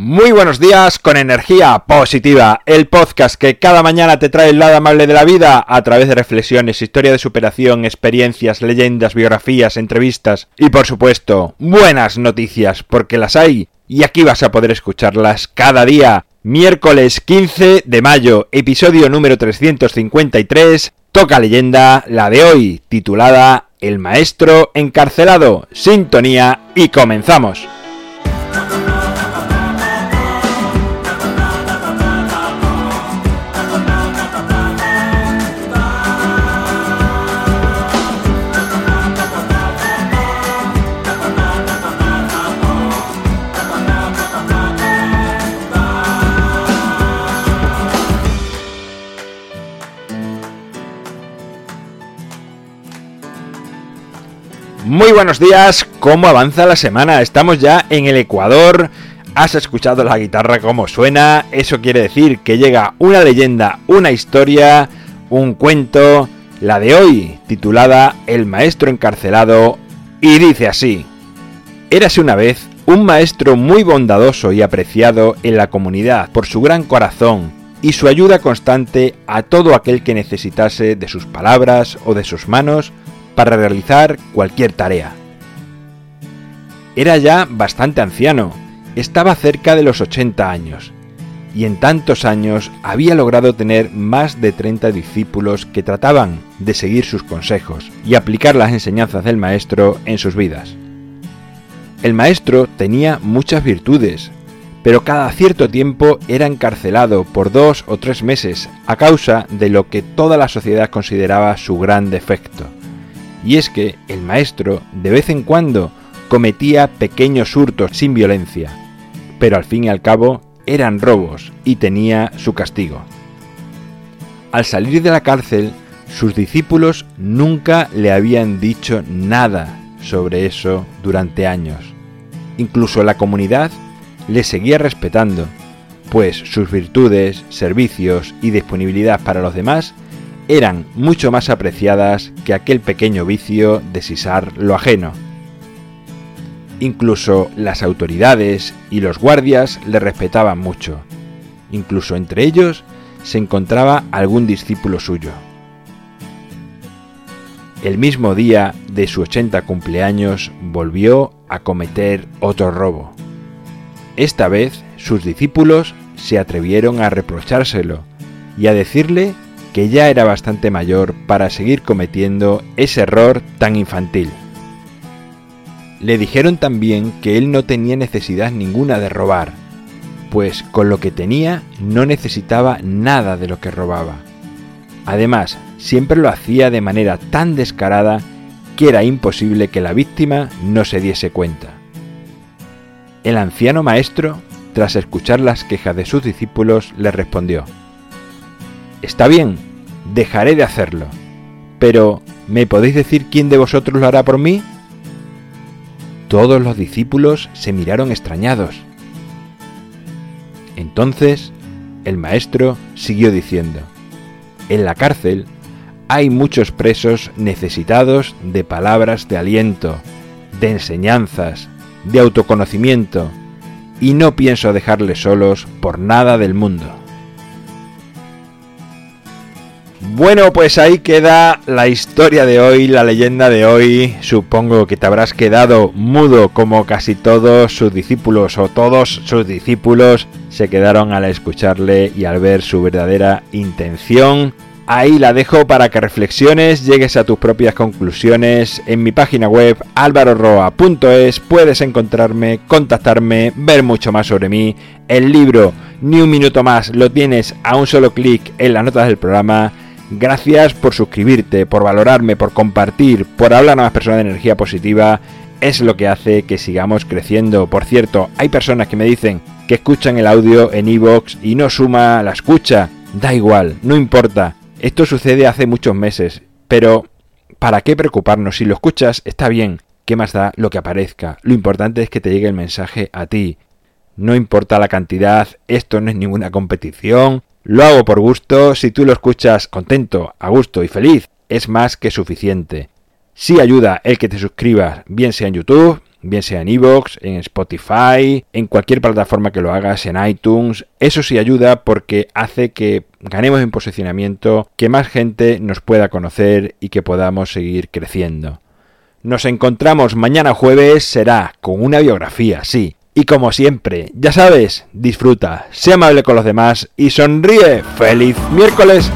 Muy buenos días con energía positiva, el podcast que cada mañana te trae el lado amable de la vida a través de reflexiones, historia de superación, experiencias, leyendas, biografías, entrevistas y por supuesto buenas noticias porque las hay y aquí vas a poder escucharlas cada día. Miércoles 15 de mayo, episodio número 353, toca leyenda la de hoy, titulada El maestro encarcelado, sintonía y comenzamos. Muy buenos días, ¿cómo avanza la semana? Estamos ya en el Ecuador, has escuchado la guitarra como suena, eso quiere decir que llega una leyenda, una historia, un cuento, la de hoy, titulada El maestro encarcelado, y dice así. Érase una vez un maestro muy bondadoso y apreciado en la comunidad por su gran corazón y su ayuda constante a todo aquel que necesitase de sus palabras o de sus manos para realizar cualquier tarea. Era ya bastante anciano, estaba cerca de los 80 años, y en tantos años había logrado tener más de 30 discípulos que trataban de seguir sus consejos y aplicar las enseñanzas del maestro en sus vidas. El maestro tenía muchas virtudes, pero cada cierto tiempo era encarcelado por dos o tres meses a causa de lo que toda la sociedad consideraba su gran defecto y es que el maestro de vez en cuando cometía pequeños hurtos sin violencia, pero al fin y al cabo eran robos y tenía su castigo. Al salir de la cárcel, sus discípulos nunca le habían dicho nada sobre eso durante años. Incluso la comunidad le seguía respetando, pues sus virtudes, servicios y disponibilidad para los demás eran mucho más apreciadas que aquel pequeño vicio de sisar lo ajeno. Incluso las autoridades y los guardias le respetaban mucho. Incluso entre ellos se encontraba algún discípulo suyo. El mismo día de su 80 cumpleaños volvió a cometer otro robo. Esta vez sus discípulos se atrevieron a reprochárselo y a decirle que ya era bastante mayor para seguir cometiendo ese error tan infantil. Le dijeron también que él no tenía necesidad ninguna de robar, pues con lo que tenía no necesitaba nada de lo que robaba. Además, siempre lo hacía de manera tan descarada que era imposible que la víctima no se diese cuenta. El anciano maestro, tras escuchar las quejas de sus discípulos, le respondió, Está bien, dejaré de hacerlo. Pero, ¿me podéis decir quién de vosotros lo hará por mí? Todos los discípulos se miraron extrañados. Entonces, el maestro siguió diciendo, en la cárcel hay muchos presos necesitados de palabras de aliento, de enseñanzas, de autoconocimiento, y no pienso dejarles solos por nada del mundo. Bueno, pues ahí queda la historia de hoy, la leyenda de hoy. Supongo que te habrás quedado mudo como casi todos sus discípulos o todos sus discípulos se quedaron al escucharle y al ver su verdadera intención. Ahí la dejo para que reflexiones, llegues a tus propias conclusiones. En mi página web alvaroroa.es puedes encontrarme, contactarme, ver mucho más sobre mí. El libro Ni un minuto más lo tienes a un solo clic en las notas del programa Gracias por suscribirte, por valorarme, por compartir, por hablar a más personas de energía positiva. Es lo que hace que sigamos creciendo. Por cierto, hay personas que me dicen que escuchan el audio en iVoox y no suma la escucha. Da igual, no importa. Esto sucede hace muchos meses. Pero, ¿para qué preocuparnos? Si lo escuchas, está bien. ¿Qué más da lo que aparezca? Lo importante es que te llegue el mensaje a ti. No importa la cantidad, esto no es ninguna competición, lo hago por gusto, si tú lo escuchas contento, a gusto y feliz, es más que suficiente. Si ayuda el que te suscribas, bien sea en YouTube, bien sea en Evox, en Spotify, en cualquier plataforma que lo hagas, en iTunes. Eso sí ayuda porque hace que ganemos en posicionamiento, que más gente nos pueda conocer y que podamos seguir creciendo. Nos encontramos mañana jueves, será con una biografía, sí. Y como siempre, ya sabes, disfruta, sea amable con los demás y sonríe. ¡Feliz miércoles!